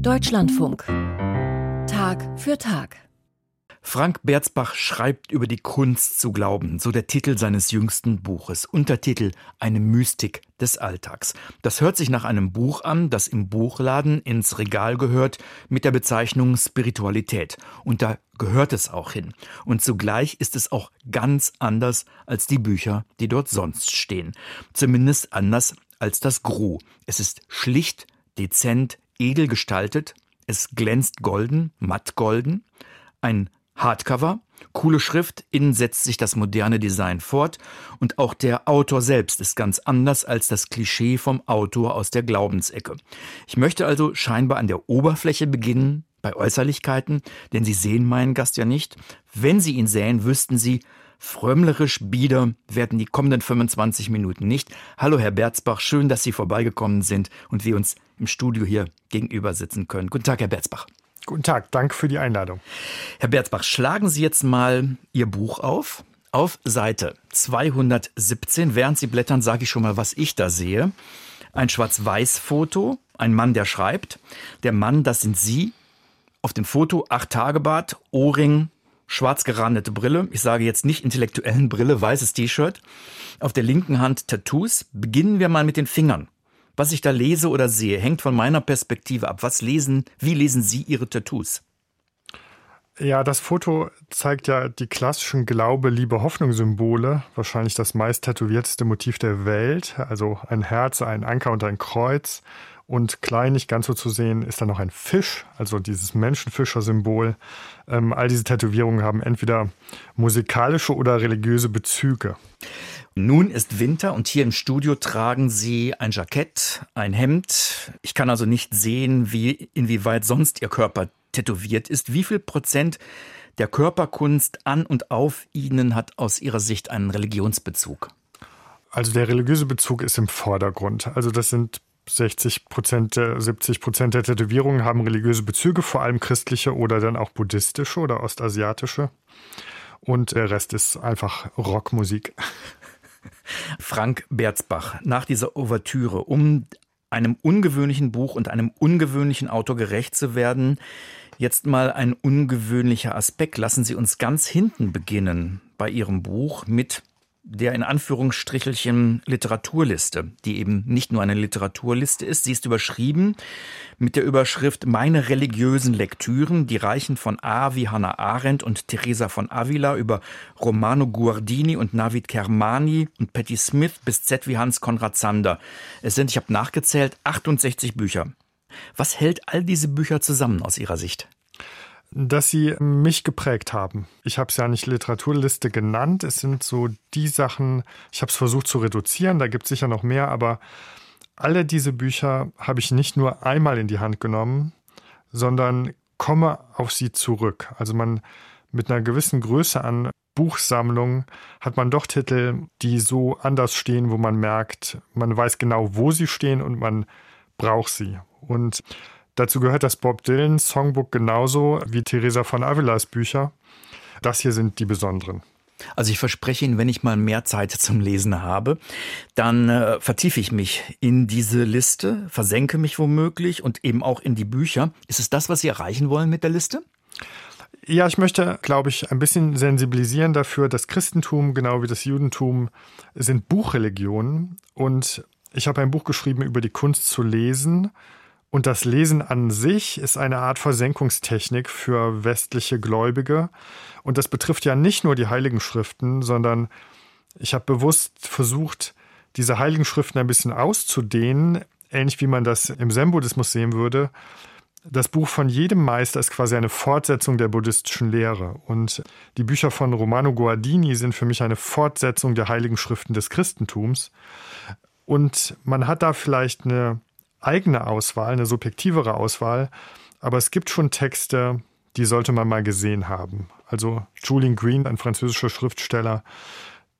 Deutschlandfunk. Tag für Tag. Frank Berzbach schreibt über die Kunst zu glauben, so der Titel seines jüngsten Buches. Untertitel Eine Mystik des Alltags. Das hört sich nach einem Buch an, das im Buchladen ins Regal gehört, mit der Bezeichnung Spiritualität. Und da gehört es auch hin. Und zugleich ist es auch ganz anders als die Bücher, die dort sonst stehen. Zumindest anders als das Gru. Es ist schlicht, dezent, edel gestaltet, es glänzt golden, matt golden, ein Hardcover, coole Schrift, innen setzt sich das moderne Design fort und auch der Autor selbst ist ganz anders als das Klischee vom Autor aus der Glaubensecke. Ich möchte also scheinbar an der Oberfläche beginnen, bei Äußerlichkeiten, denn Sie sehen meinen Gast ja nicht. Wenn Sie ihn sähen, wüssten Sie, frömmlerisch bieder werden die kommenden 25 Minuten nicht. Hallo Herr Berzbach, schön, dass Sie vorbeigekommen sind und wir uns im Studio hier gegenüber sitzen können. Guten Tag, Herr Berzbach. Guten Tag, danke für die Einladung. Herr Berzbach, schlagen Sie jetzt mal Ihr Buch auf. Auf Seite 217, während Sie blättern, sage ich schon mal, was ich da sehe. Ein Schwarz-Weiß-Foto, ein Mann, der schreibt. Der Mann, das sind Sie. Auf dem Foto acht Tage Bart, Ohrring, schwarz gerandete Brille. Ich sage jetzt nicht intellektuellen Brille, weißes T-Shirt. Auf der linken Hand Tattoos. Beginnen wir mal mit den Fingern. Was ich da lese oder sehe, hängt von meiner Perspektive ab. Was lesen, wie lesen Sie Ihre Tattoos? Ja, das Foto zeigt ja die klassischen Glaube, Liebe, Hoffnung-Symbole. Wahrscheinlich das meist tätowierteste Motiv der Welt. Also ein Herz, ein Anker und ein Kreuz. Und klein, nicht ganz so zu sehen, ist da noch ein Fisch, also dieses Menschenfischer-Symbol. Ähm, all diese Tätowierungen haben entweder musikalische oder religiöse Bezüge. Nun ist Winter und hier im Studio tragen Sie ein Jackett, ein Hemd. Ich kann also nicht sehen, wie, inwieweit sonst Ihr Körper tätowiert ist. Wie viel Prozent der Körperkunst an und auf Ihnen hat aus Ihrer Sicht einen Religionsbezug? Also der religiöse Bezug ist im Vordergrund. Also das sind 60 Prozent, 70 Prozent der Tätowierungen haben religiöse Bezüge, vor allem christliche oder dann auch buddhistische oder ostasiatische. Und der Rest ist einfach Rockmusik. Frank Berzbach, nach dieser Ouvertüre, um einem ungewöhnlichen Buch und einem ungewöhnlichen Autor gerecht zu werden, jetzt mal ein ungewöhnlicher Aspekt. Lassen Sie uns ganz hinten beginnen bei Ihrem Buch mit der in Anführungsstrichelchen Literaturliste, die eben nicht nur eine Literaturliste ist. Sie ist überschrieben mit der Überschrift Meine religiösen Lektüren, die reichen von A wie Hannah Arendt und Teresa von Avila über Romano Guardini und Navid Kermani und Patti Smith bis Z wie Hans Konrad Zander. Es sind, ich habe nachgezählt, 68 Bücher. Was hält all diese Bücher zusammen aus Ihrer Sicht? Dass sie mich geprägt haben. Ich habe es ja nicht Literaturliste genannt. Es sind so die Sachen, ich habe es versucht zu reduzieren, da gibt es sicher noch mehr, aber alle diese Bücher habe ich nicht nur einmal in die Hand genommen, sondern komme auf sie zurück. Also man mit einer gewissen Größe an Buchsammlung hat man doch Titel, die so anders stehen, wo man merkt, man weiß genau, wo sie stehen und man braucht sie. Und Dazu gehört das Bob Dylan Songbook genauso wie Teresa von Avilas Bücher. Das hier sind die besonderen. Also ich verspreche Ihnen, wenn ich mal mehr Zeit zum Lesen habe, dann äh, vertiefe ich mich in diese Liste, versenke mich womöglich und eben auch in die Bücher. Ist es das, was Sie erreichen wollen mit der Liste? Ja, ich möchte, glaube ich, ein bisschen sensibilisieren dafür. Das Christentum, genau wie das Judentum, sind Buchreligionen. Und ich habe ein Buch geschrieben über die Kunst zu lesen und das Lesen an sich ist eine Art Versenkungstechnik für westliche Gläubige. Und das betrifft ja nicht nur die Heiligen Schriften, sondern ich habe bewusst versucht, diese Heiligen Schriften ein bisschen auszudehnen, ähnlich wie man das im Zen-Buddhismus sehen würde. Das Buch von jedem Meister ist quasi eine Fortsetzung der buddhistischen Lehre. Und die Bücher von Romano Guardini sind für mich eine Fortsetzung der Heiligen Schriften des Christentums. Und man hat da vielleicht eine eigene Auswahl, eine subjektivere Auswahl, aber es gibt schon Texte, die sollte man mal gesehen haben. Also Julian Green, ein französischer Schriftsteller,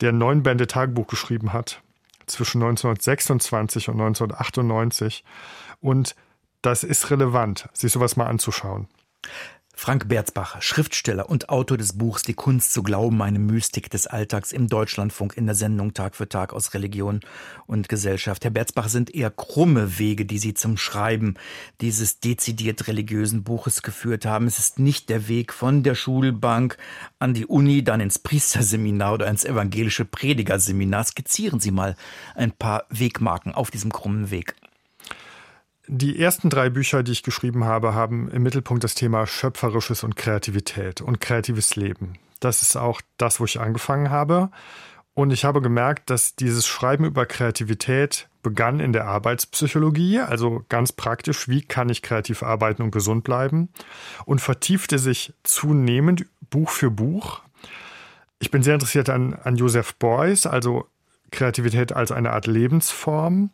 der neun Bände Tagebuch geschrieben hat zwischen 1926 und 1998. Und das ist relevant, sich sowas mal anzuschauen. Frank Berzbach, Schriftsteller und Autor des Buchs Die Kunst zu glauben, eine Mystik des Alltags im Deutschlandfunk in der Sendung Tag für Tag aus Religion und Gesellschaft. Herr Berzbach, sind eher krumme Wege, die Sie zum Schreiben dieses dezidiert religiösen Buches geführt haben. Es ist nicht der Weg von der Schulbank an die Uni, dann ins Priesterseminar oder ins evangelische Predigerseminar. Skizzieren Sie mal ein paar Wegmarken auf diesem krummen Weg. Die ersten drei Bücher, die ich geschrieben habe, haben im Mittelpunkt das Thema Schöpferisches und Kreativität und kreatives Leben. Das ist auch das, wo ich angefangen habe. Und ich habe gemerkt, dass dieses Schreiben über Kreativität begann in der Arbeitspsychologie, also ganz praktisch, wie kann ich kreativ arbeiten und gesund bleiben, und vertiefte sich zunehmend Buch für Buch. Ich bin sehr interessiert an, an Joseph Beuys, also Kreativität als eine Art Lebensform,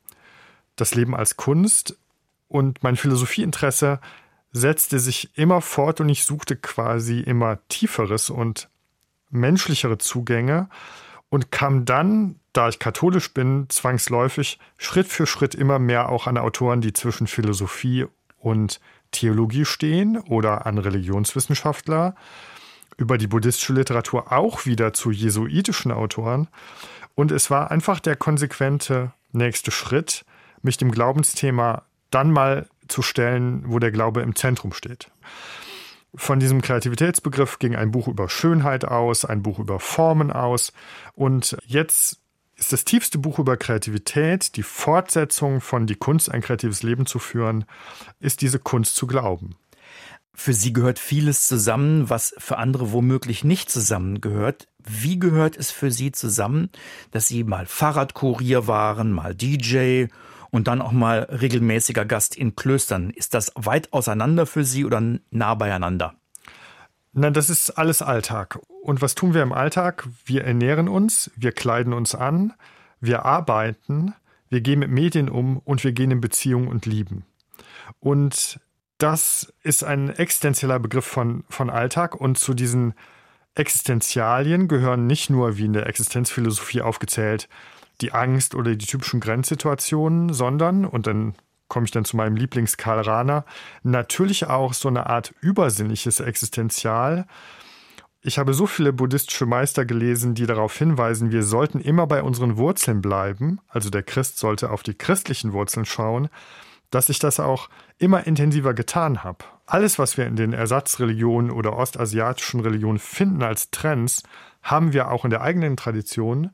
das Leben als Kunst und mein Philosophieinteresse setzte sich immer fort und ich suchte quasi immer tieferes und menschlichere Zugänge und kam dann, da ich katholisch bin, zwangsläufig Schritt für Schritt immer mehr auch an Autoren, die zwischen Philosophie und Theologie stehen oder an Religionswissenschaftler, über die buddhistische Literatur auch wieder zu jesuitischen Autoren. Und es war einfach der konsequente nächste Schritt, mich dem Glaubensthema dann mal zu stellen, wo der Glaube im Zentrum steht. Von diesem Kreativitätsbegriff ging ein Buch über Schönheit aus, ein Buch über Formen aus und jetzt ist das tiefste Buch über Kreativität, die Fortsetzung von Die Kunst, ein kreatives Leben zu führen, ist diese Kunst zu glauben. Für Sie gehört vieles zusammen, was für andere womöglich nicht zusammengehört. Wie gehört es für Sie zusammen, dass Sie mal Fahrradkurier waren, mal DJ und dann auch mal regelmäßiger Gast in Klöstern. Ist das weit auseinander für Sie oder nah beieinander? Nein, das ist alles Alltag. Und was tun wir im Alltag? Wir ernähren uns, wir kleiden uns an, wir arbeiten, wir gehen mit Medien um und wir gehen in Beziehungen und lieben. Und das ist ein existenzieller Begriff von, von Alltag und zu diesen Existenzialien gehören nicht nur, wie in der Existenzphilosophie aufgezählt, die Angst oder die typischen Grenzsituationen, sondern, und dann komme ich dann zu meinem Lieblings Karl Rahner, natürlich auch so eine Art übersinnliches Existenzial. Ich habe so viele buddhistische Meister gelesen, die darauf hinweisen, wir sollten immer bei unseren Wurzeln bleiben, also der Christ sollte auf die christlichen Wurzeln schauen, dass ich das auch immer intensiver getan habe. Alles, was wir in den Ersatzreligionen oder ostasiatischen Religionen finden als Trends, haben wir auch in der eigenen Tradition.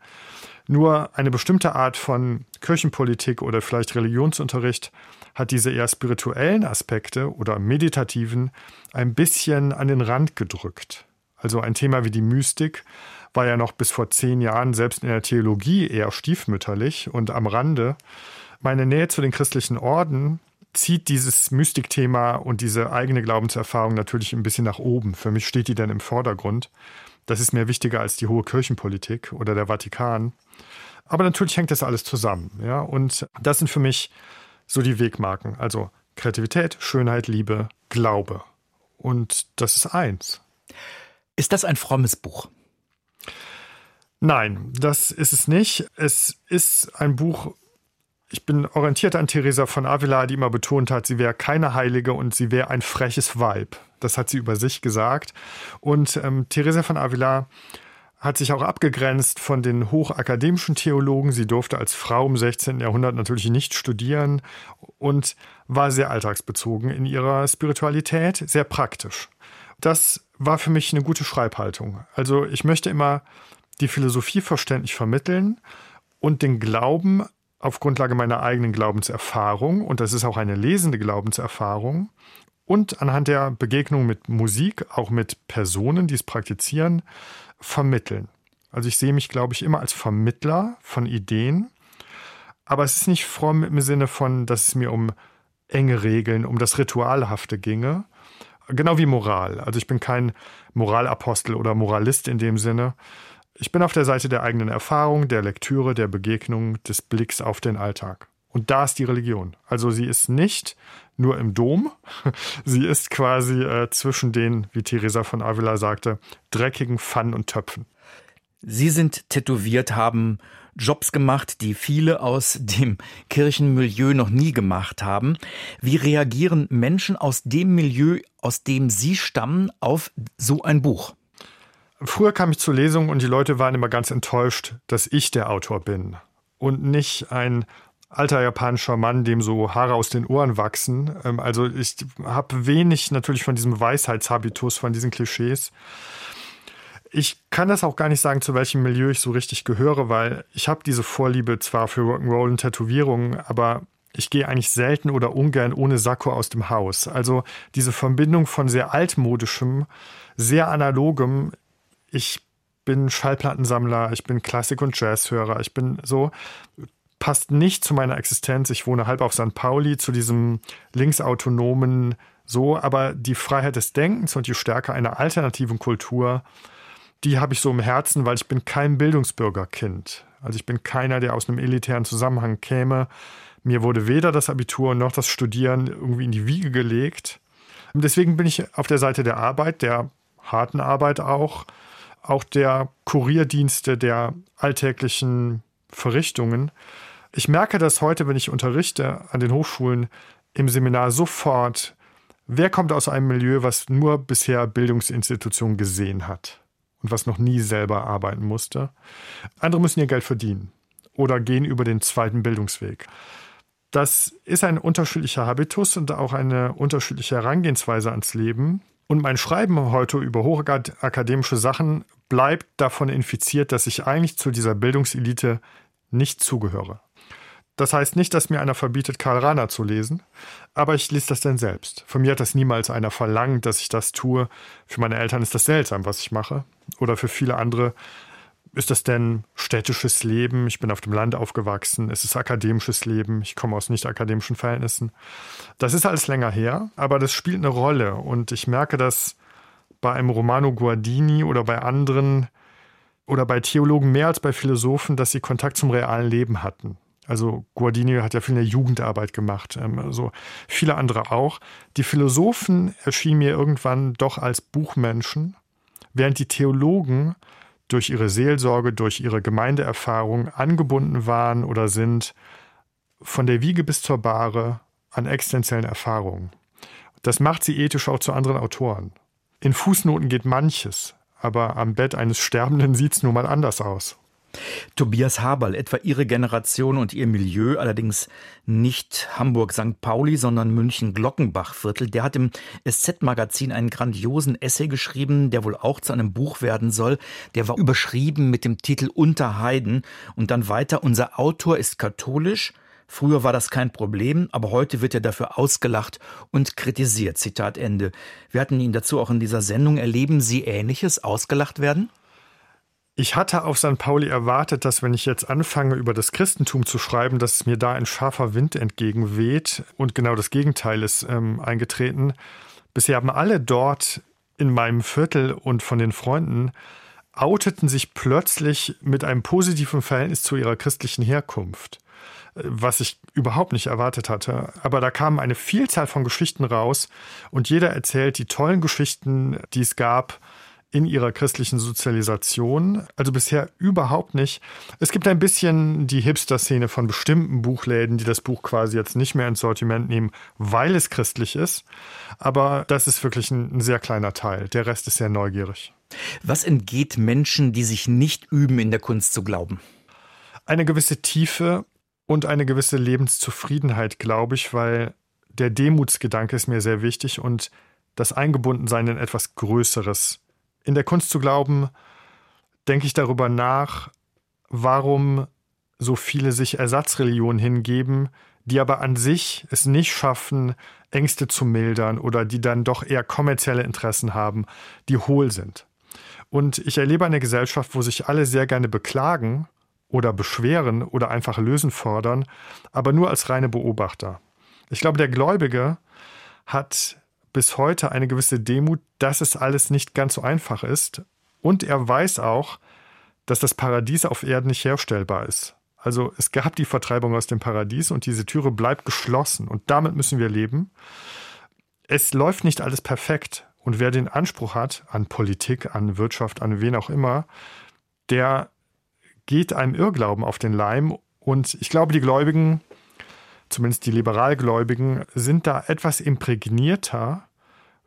Nur eine bestimmte Art von Kirchenpolitik oder vielleicht Religionsunterricht hat diese eher spirituellen Aspekte oder meditativen ein bisschen an den Rand gedrückt. Also ein Thema wie die Mystik war ja noch bis vor zehn Jahren selbst in der Theologie eher stiefmütterlich und am Rande. Meine Nähe zu den christlichen Orden zieht dieses Mystikthema und diese eigene Glaubenserfahrung natürlich ein bisschen nach oben. Für mich steht die dann im Vordergrund. Das ist mir wichtiger als die hohe Kirchenpolitik oder der Vatikan. Aber natürlich hängt das alles zusammen. Ja? Und das sind für mich so die Wegmarken. Also Kreativität, Schönheit, Liebe, Glaube. Und das ist eins. Ist das ein frommes Buch? Nein, das ist es nicht. Es ist ein Buch, ich bin orientiert an Theresa von Avila, die immer betont hat, sie wäre keine Heilige und sie wäre ein freches Weib. Das hat sie über sich gesagt. Und ähm, Theresa von Avila hat sich auch abgegrenzt von den hochakademischen Theologen. Sie durfte als Frau im 16. Jahrhundert natürlich nicht studieren und war sehr alltagsbezogen in ihrer Spiritualität, sehr praktisch. Das war für mich eine gute Schreibhaltung. Also ich möchte immer die Philosophie verständlich vermitteln und den Glauben auf Grundlage meiner eigenen Glaubenserfahrung, und das ist auch eine lesende Glaubenserfahrung, und anhand der Begegnung mit Musik, auch mit Personen, die es praktizieren, vermitteln. Also ich sehe mich, glaube ich, immer als Vermittler von Ideen, aber es ist nicht fromm im Sinne von, dass es mir um enge Regeln, um das Ritualhafte ginge, genau wie Moral. Also ich bin kein Moralapostel oder Moralist in dem Sinne. Ich bin auf der Seite der eigenen Erfahrung, der Lektüre, der Begegnung, des Blicks auf den Alltag. Und da ist die Religion. Also sie ist nicht nur im Dom, sie ist quasi äh, zwischen den, wie Theresa von Avila sagte, dreckigen Pfannen und Töpfen. Sie sind tätowiert, haben Jobs gemacht, die viele aus dem Kirchenmilieu noch nie gemacht haben. Wie reagieren Menschen aus dem Milieu, aus dem Sie stammen, auf so ein Buch? Früher kam ich zur Lesung und die Leute waren immer ganz enttäuscht, dass ich der Autor bin und nicht ein alter japanischer Mann, dem so Haare aus den Ohren wachsen. Ähm, also ich habe wenig natürlich von diesem Weisheitshabitus, von diesen Klischees. Ich kann das auch gar nicht sagen, zu welchem Milieu ich so richtig gehöre, weil ich habe diese Vorliebe zwar für Rock'n'Roll und Tätowierungen, aber ich gehe eigentlich selten oder ungern ohne Sakko aus dem Haus. Also diese Verbindung von sehr altmodischem, sehr analogem, ich bin Schallplattensammler, ich bin Klassik- und Jazzhörer, ich bin so, passt nicht zu meiner Existenz. Ich wohne halb auf St. Pauli, zu diesem linksautonomen so, aber die Freiheit des Denkens und die Stärke einer alternativen Kultur, die habe ich so im Herzen, weil ich bin kein Bildungsbürgerkind. Also ich bin keiner, der aus einem elitären Zusammenhang käme. Mir wurde weder das Abitur noch das Studieren irgendwie in die Wiege gelegt. Und deswegen bin ich auf der Seite der Arbeit, der harten Arbeit auch, auch der Kurierdienste, der alltäglichen Verrichtungen. Ich merke das heute, wenn ich unterrichte an den Hochschulen im Seminar sofort, wer kommt aus einem Milieu, was nur bisher Bildungsinstitutionen gesehen hat und was noch nie selber arbeiten musste. Andere müssen ihr Geld verdienen oder gehen über den zweiten Bildungsweg. Das ist ein unterschiedlicher Habitus und auch eine unterschiedliche Herangehensweise ans Leben. Und mein Schreiben heute über hochakademische Sachen bleibt davon infiziert, dass ich eigentlich zu dieser Bildungselite nicht zugehöre. Das heißt nicht, dass mir einer verbietet, Karl Rahner zu lesen, aber ich lese das dann selbst. Von mir hat das niemals einer verlangt, dass ich das tue. Für meine Eltern ist das seltsam, was ich mache. Oder für viele andere ist das denn städtisches Leben? Ich bin auf dem Land aufgewachsen. Es ist akademisches Leben. Ich komme aus nicht akademischen Verhältnissen. Das ist alles länger her, aber das spielt eine Rolle. Und ich merke das bei einem Romano Guardini oder bei anderen oder bei Theologen mehr als bei Philosophen, dass sie Kontakt zum realen Leben hatten. Also Guardini hat ja viel in der Jugendarbeit gemacht, ähm, also viele andere auch. Die Philosophen erschienen mir irgendwann doch als Buchmenschen, während die Theologen durch ihre Seelsorge, durch ihre Gemeindeerfahrung angebunden waren oder sind von der Wiege bis zur Bahre an existenziellen Erfahrungen. Das macht sie ethisch auch zu anderen Autoren. In Fußnoten geht manches, aber am Bett eines Sterbenden sieht es nun mal anders aus. Tobias Haberl, etwa Ihre Generation und Ihr Milieu, allerdings nicht Hamburg-St. Pauli, sondern München-Glockenbach-Viertel, der hat im SZ-Magazin einen grandiosen Essay geschrieben, der wohl auch zu einem Buch werden soll. Der war überschrieben mit dem Titel Unter Heiden und dann weiter, unser Autor ist katholisch, Früher war das kein Problem, aber heute wird er dafür ausgelacht und kritisiert. Zitat Ende. Wir hatten ihn dazu auch in dieser Sendung. Erleben Sie Ähnliches, ausgelacht werden? Ich hatte auf St. Pauli erwartet, dass wenn ich jetzt anfange, über das Christentum zu schreiben, dass es mir da ein scharfer Wind entgegenweht. Und genau das Gegenteil ist ähm, eingetreten. Bisher haben alle dort in meinem Viertel und von den Freunden outeten sich plötzlich mit einem positiven Verhältnis zu ihrer christlichen Herkunft was ich überhaupt nicht erwartet hatte. Aber da kam eine Vielzahl von Geschichten raus und jeder erzählt die tollen Geschichten, die es gab in ihrer christlichen Sozialisation. Also bisher überhaupt nicht. Es gibt ein bisschen die Hipster-Szene von bestimmten Buchläden, die das Buch quasi jetzt nicht mehr ins Sortiment nehmen, weil es christlich ist. Aber das ist wirklich ein, ein sehr kleiner Teil. Der Rest ist sehr neugierig. Was entgeht Menschen, die sich nicht üben, in der Kunst zu glauben? Eine gewisse Tiefe und eine gewisse Lebenszufriedenheit, glaube ich, weil der Demutsgedanke ist mir sehr wichtig und das Eingebundensein in etwas Größeres. In der Kunst zu glauben, denke ich darüber nach, warum so viele sich Ersatzreligionen hingeben, die aber an sich es nicht schaffen, Ängste zu mildern oder die dann doch eher kommerzielle Interessen haben, die hohl sind. Und ich erlebe eine Gesellschaft, wo sich alle sehr gerne beklagen oder beschweren oder einfach lösen fordern, aber nur als reine Beobachter. Ich glaube, der Gläubige hat bis heute eine gewisse Demut, dass es alles nicht ganz so einfach ist. Und er weiß auch, dass das Paradies auf Erden nicht herstellbar ist. Also es gab die Vertreibung aus dem Paradies und diese Türe bleibt geschlossen und damit müssen wir leben. Es läuft nicht alles perfekt und wer den Anspruch hat an Politik, an Wirtschaft, an wen auch immer, der geht einem Irrglauben auf den Leim. Und ich glaube, die Gläubigen, zumindest die Liberalgläubigen, sind da etwas imprägnierter,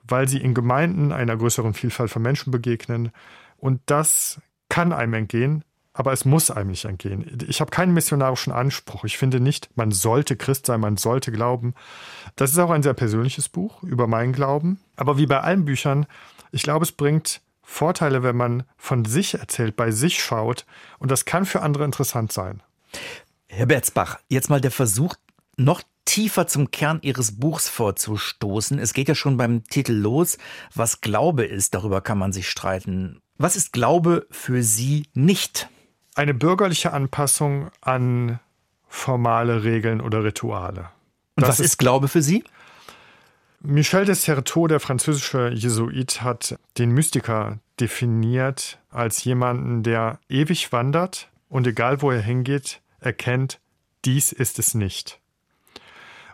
weil sie in Gemeinden einer größeren Vielfalt von Menschen begegnen. Und das kann einem entgehen, aber es muss einem nicht entgehen. Ich habe keinen missionarischen Anspruch. Ich finde nicht, man sollte Christ sein, man sollte glauben. Das ist auch ein sehr persönliches Buch über meinen Glauben. Aber wie bei allen Büchern, ich glaube, es bringt Vorteile, wenn man von sich erzählt, bei sich schaut. Und das kann für andere interessant sein. Herr Berzbach, jetzt mal der Versuch, noch tiefer zum Kern Ihres Buchs vorzustoßen. Es geht ja schon beim Titel los. Was Glaube ist, darüber kann man sich streiten. Was ist Glaube für Sie nicht? eine bürgerliche Anpassung an formale Regeln oder Rituale. Und das was ist, ist Glaube für Sie? Michel de Certeau, der französische Jesuit, hat den Mystiker definiert als jemanden, der ewig wandert und egal wo er hingeht, erkennt, dies ist es nicht.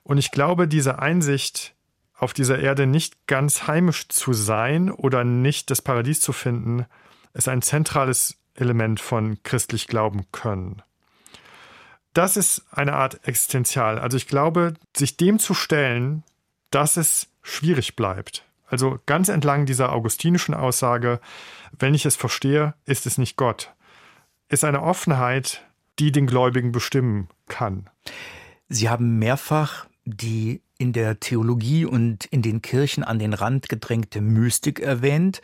Und ich glaube, diese Einsicht, auf dieser Erde nicht ganz heimisch zu sein oder nicht das Paradies zu finden, ist ein zentrales Element von christlich glauben können. Das ist eine Art Existenzial. Also ich glaube, sich dem zu stellen, dass es schwierig bleibt. Also ganz entlang dieser augustinischen Aussage, wenn ich es verstehe, ist es nicht Gott, ist eine Offenheit, die den Gläubigen bestimmen kann. Sie haben mehrfach die in der Theologie und in den Kirchen an den Rand gedrängte Mystik erwähnt.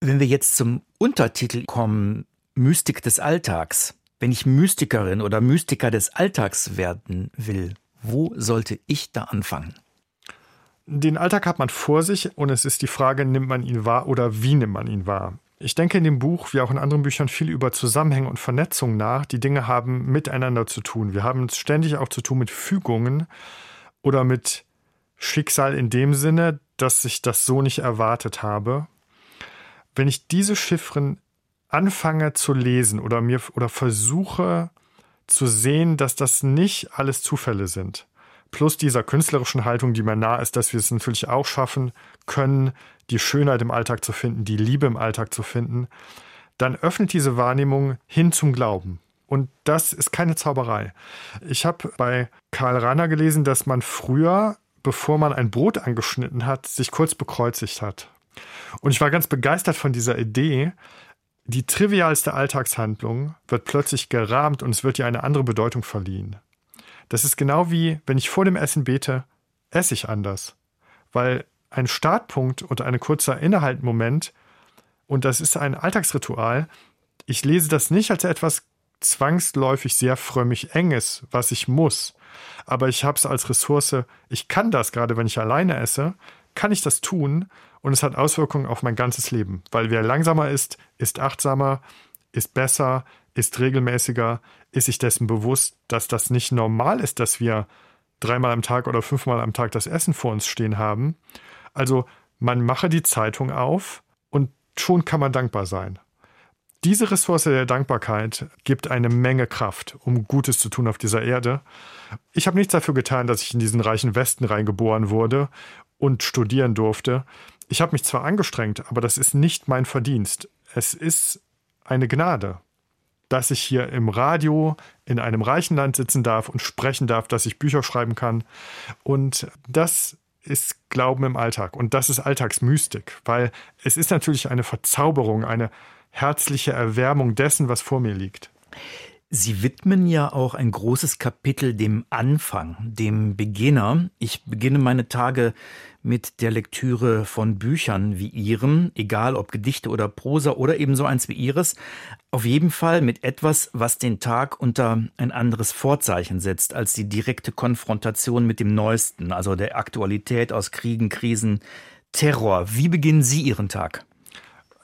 Wenn wir jetzt zum Untertitel kommen, Mystik des Alltags, wenn ich Mystikerin oder Mystiker des Alltags werden will, wo sollte ich da anfangen? Den Alltag hat man vor sich und es ist die Frage, nimmt man ihn wahr oder wie nimmt man ihn wahr? Ich denke in dem Buch, wie auch in anderen Büchern, viel über Zusammenhänge und Vernetzung nach. Die Dinge haben miteinander zu tun. Wir haben es ständig auch zu tun mit Fügungen oder mit Schicksal in dem Sinne, dass ich das so nicht erwartet habe wenn ich diese Chiffren anfange zu lesen oder mir oder versuche zu sehen, dass das nicht alles Zufälle sind, plus dieser künstlerischen Haltung, die mir nah ist, dass wir es natürlich auch schaffen können, die Schönheit im Alltag zu finden, die Liebe im Alltag zu finden, dann öffnet diese Wahrnehmung hin zum Glauben. Und das ist keine Zauberei. Ich habe bei Karl Rahner gelesen, dass man früher, bevor man ein Brot angeschnitten hat, sich kurz bekreuzigt hat. Und ich war ganz begeistert von dieser Idee. Die trivialste Alltagshandlung wird plötzlich gerahmt und es wird ihr eine andere Bedeutung verliehen. Das ist genau wie, wenn ich vor dem Essen bete, esse ich anders. Weil ein Startpunkt und ein kurzer Innehaltmoment, und das ist ein Alltagsritual, ich lese das nicht als etwas zwangsläufig sehr frömmig Enges, was ich muss. Aber ich habe es als Ressource, ich kann das, gerade wenn ich alleine esse, kann ich das tun und es hat Auswirkungen auf mein ganzes Leben, weil wer langsamer ist, ist achtsamer, ist besser, ist regelmäßiger, ist sich dessen bewusst, dass das nicht normal ist, dass wir dreimal am Tag oder fünfmal am Tag das Essen vor uns stehen haben. Also man mache die Zeitung auf und schon kann man dankbar sein. Diese Ressource der Dankbarkeit gibt eine Menge Kraft, um Gutes zu tun auf dieser Erde. Ich habe nichts dafür getan, dass ich in diesen reichen Westen reingeboren wurde und studieren durfte. Ich habe mich zwar angestrengt, aber das ist nicht mein Verdienst. Es ist eine Gnade, dass ich hier im Radio in einem reichen Land sitzen darf und sprechen darf, dass ich Bücher schreiben kann. Und das ist Glauben im Alltag und das ist Alltagsmystik, weil es ist natürlich eine Verzauberung, eine herzliche Erwärmung dessen, was vor mir liegt. Sie widmen ja auch ein großes Kapitel dem Anfang, dem Beginner. Ich beginne meine Tage mit der Lektüre von Büchern wie Ihrem, egal ob Gedichte oder Prosa oder ebenso eins wie Ihres. Auf jeden Fall mit etwas, was den Tag unter ein anderes Vorzeichen setzt als die direkte Konfrontation mit dem Neuesten, also der Aktualität aus Kriegen, Krisen, Terror. Wie beginnen Sie Ihren Tag?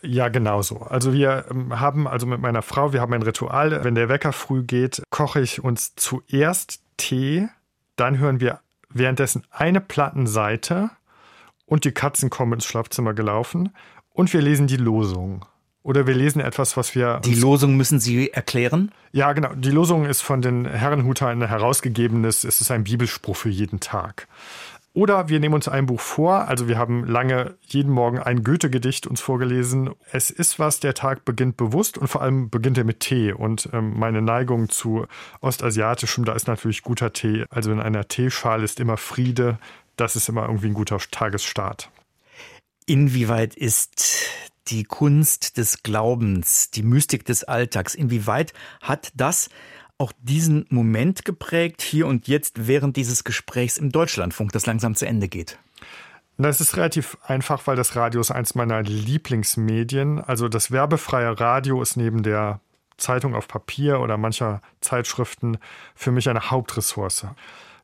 Ja, genau so. Also wir ähm, haben also mit meiner Frau, wir haben ein Ritual. Wenn der Wecker früh geht, koche ich uns zuerst Tee, dann hören wir währenddessen eine Plattenseite und die Katzen kommen ins Schlafzimmer gelaufen und wir lesen die Losung. Oder wir lesen etwas, was wir. Die Losung müssen Sie erklären? Ja, genau. Die Losung ist von den Herrenhutern herausgegebenes. Es ist ein Bibelspruch für jeden Tag. Oder wir nehmen uns ein Buch vor. Also wir haben lange jeden Morgen ein Goethe-Gedicht uns vorgelesen. Es ist was, der Tag beginnt bewusst und vor allem beginnt er mit Tee. Und ähm, meine Neigung zu ostasiatischem, da ist natürlich guter Tee. Also in einer Teeschale ist immer Friede. Das ist immer irgendwie ein guter Tagesstart. Inwieweit ist die Kunst des Glaubens, die Mystik des Alltags, inwieweit hat das auch diesen Moment geprägt, hier und jetzt während dieses Gesprächs im Deutschlandfunk, das langsam zu Ende geht? Das ist relativ einfach, weil das Radio ist eins meiner Lieblingsmedien. Also das werbefreie Radio ist neben der Zeitung auf Papier oder mancher Zeitschriften für mich eine Hauptressource.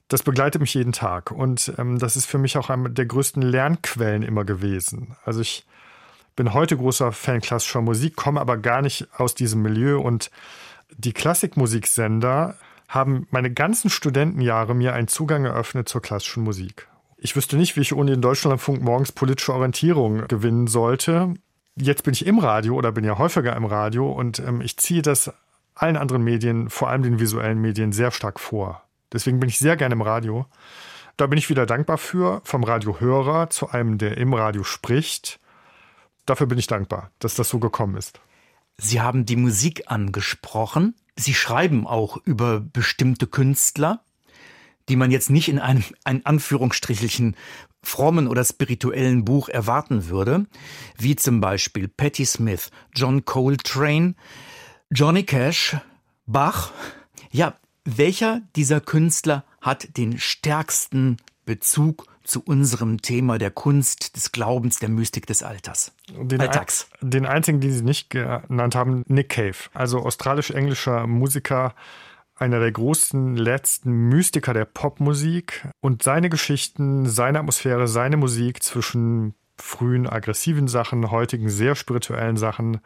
Das begleitet mich jeden Tag und ähm, das ist für mich auch eine der größten Lernquellen immer gewesen. Also ich bin heute großer Fan klassischer Musik, komme aber gar nicht aus diesem Milieu und die Klassikmusiksender haben meine ganzen Studentenjahre mir einen Zugang eröffnet zur klassischen Musik. Ich wüsste nicht, wie ich ohne den Deutschlandfunk morgens politische Orientierung gewinnen sollte. Jetzt bin ich im Radio oder bin ja häufiger im Radio und ähm, ich ziehe das allen anderen Medien, vor allem den visuellen Medien, sehr stark vor. Deswegen bin ich sehr gerne im Radio. Da bin ich wieder dankbar für, vom Radiohörer zu einem, der im Radio spricht. Dafür bin ich dankbar, dass das so gekommen ist. Sie haben die Musik angesprochen. Sie schreiben auch über bestimmte Künstler, die man jetzt nicht in einem, ein Anführungsstrichelchen frommen oder spirituellen Buch erwarten würde, wie zum Beispiel Patti Smith, John Coltrane, Johnny Cash, Bach. Ja, welcher dieser Künstler hat den stärksten Bezug zu unserem Thema der Kunst, des Glaubens, der Mystik des Alters. Den, Alltags. Ein, den einzigen, den Sie nicht genannt haben, Nick Cave, also australisch-englischer Musiker, einer der großen letzten Mystiker der Popmusik und seine Geschichten, seine Atmosphäre, seine Musik zwischen frühen aggressiven Sachen, heutigen sehr spirituellen Sachen,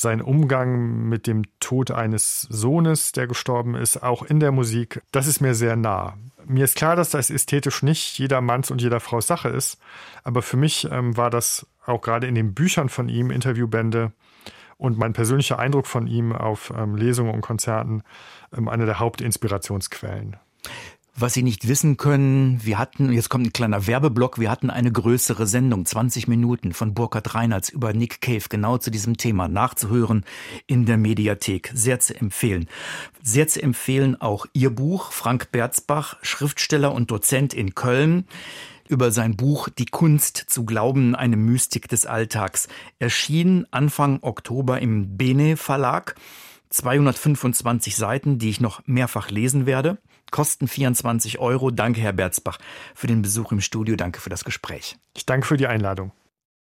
sein Umgang mit dem Tod eines Sohnes, der gestorben ist, auch in der Musik, das ist mir sehr nah. Mir ist klar, dass das ästhetisch nicht jeder Manns und jeder Frau Sache ist, aber für mich ähm, war das auch gerade in den Büchern von ihm, Interviewbände und mein persönlicher Eindruck von ihm auf ähm, Lesungen und Konzerten ähm, eine der Hauptinspirationsquellen. Was Sie nicht wissen können, wir hatten, jetzt kommt ein kleiner Werbeblock, wir hatten eine größere Sendung, 20 Minuten von Burkhard Reinhardt über Nick Cave, genau zu diesem Thema nachzuhören in der Mediathek. Sehr zu empfehlen. Sehr zu empfehlen auch Ihr Buch, Frank Berzbach, Schriftsteller und Dozent in Köln über sein Buch Die Kunst zu glauben, eine Mystik des Alltags. Erschien Anfang Oktober im Bene Verlag. 225 Seiten, die ich noch mehrfach lesen werde kosten 24 Euro. Danke, Herr Berzbach, für den Besuch im Studio. Danke für das Gespräch. Ich danke für die Einladung.